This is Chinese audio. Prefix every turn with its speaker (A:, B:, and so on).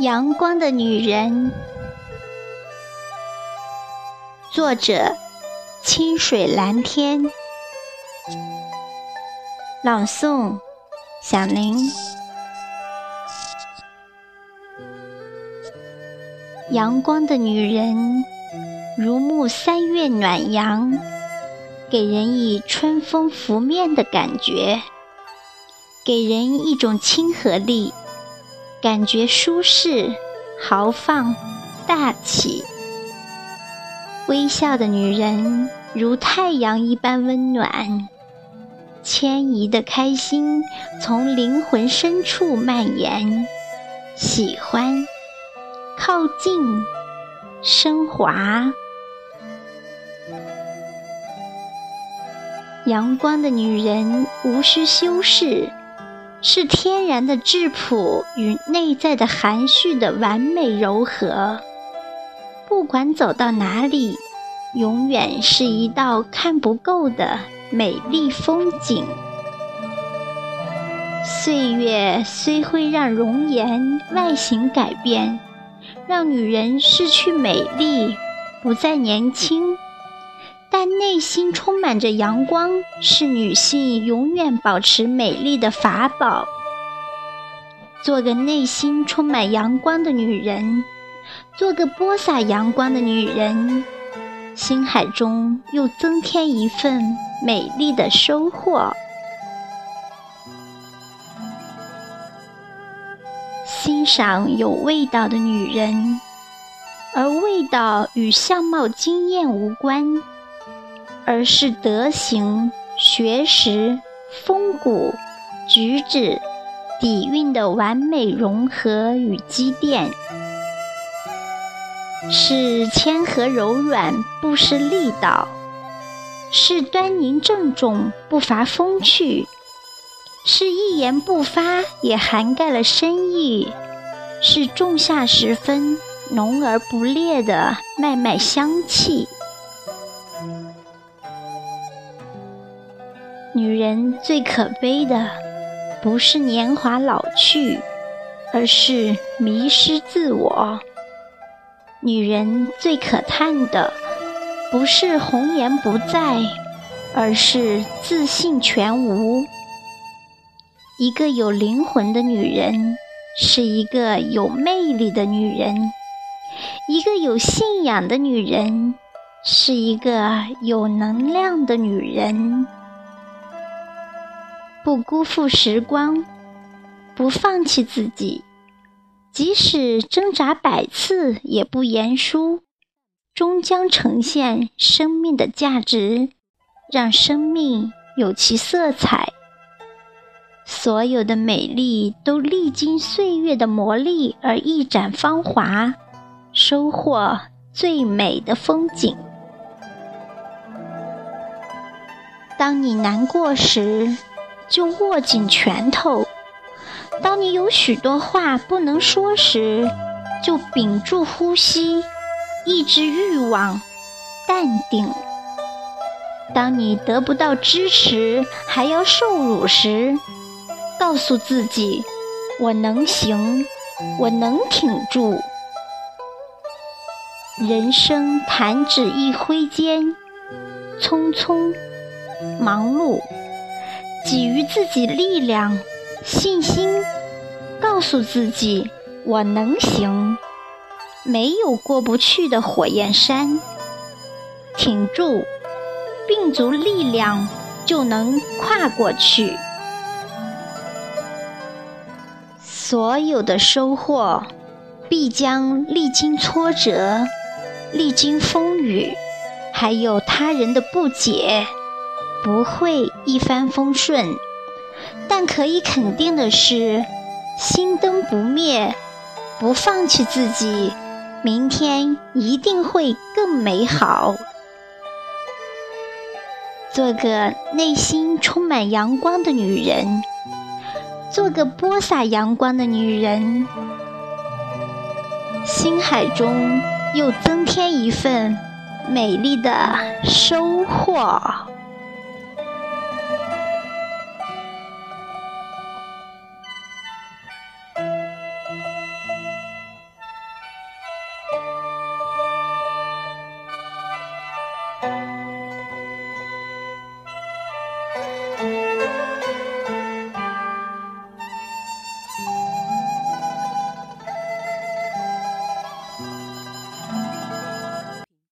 A: 阳光的女人，作者：清水蓝天，朗诵：响铃。阳光的女人，如沐三月暖阳，给人以春风拂面的感觉，给人一种亲和力。感觉舒适、豪放、大气。微笑的女人如太阳一般温暖，迁移的开心从灵魂深处蔓延。喜欢，靠近，升华。阳光的女人无需修饰。是天然的质朴与内在的含蓄的完美柔和。不管走到哪里，永远是一道看不够的美丽风景。岁月虽会让容颜外形改变，让女人失去美丽，不再年轻。但内心充满着阳光，是女性永远保持美丽的法宝。做个内心充满阳光的女人，做个播撒阳光的女人，心海中又增添一份美丽的收获。欣赏有味道的女人，而味道与相貌惊艳无关。而是德行、学识、风骨、举止、底蕴的完美融合与积淀，是谦和柔软不失力道，是端凝郑重不乏风趣，是一言不发也涵盖了深意，是仲夏时分浓而不烈的脉脉香气。女人最可悲的，不是年华老去，而是迷失自我；女人最可叹的，不是红颜不在，而是自信全无。一个有灵魂的女人，是一个有魅力的女人；一个有信仰的女人，是一个有能量的女人。不辜负时光，不放弃自己，即使挣扎百次也不言输，终将呈现生命的价值，让生命有其色彩。所有的美丽都历经岁月的磨砺而一展芳华，收获最美的风景。当你难过时，就握紧拳头。当你有许多话不能说时，就屏住呼吸，抑制欲望，淡定。当你得不到支持还要受辱时，告诉自己：我能行，我能挺住。人生弹指一挥间，匆匆忙碌。给予自己力量、信心，告诉自己我能行，没有过不去的火焰山。挺住，并足力量，就能跨过去。所有的收获，必将历经挫折、历经风雨，还有他人的不解。不会一帆风顺，但可以肯定的是，心灯不灭，不放弃自己，明天一定会更美好。做个内心充满阳光的女人，做个播撒阳光的女人，心海中又增添一份美丽的收获。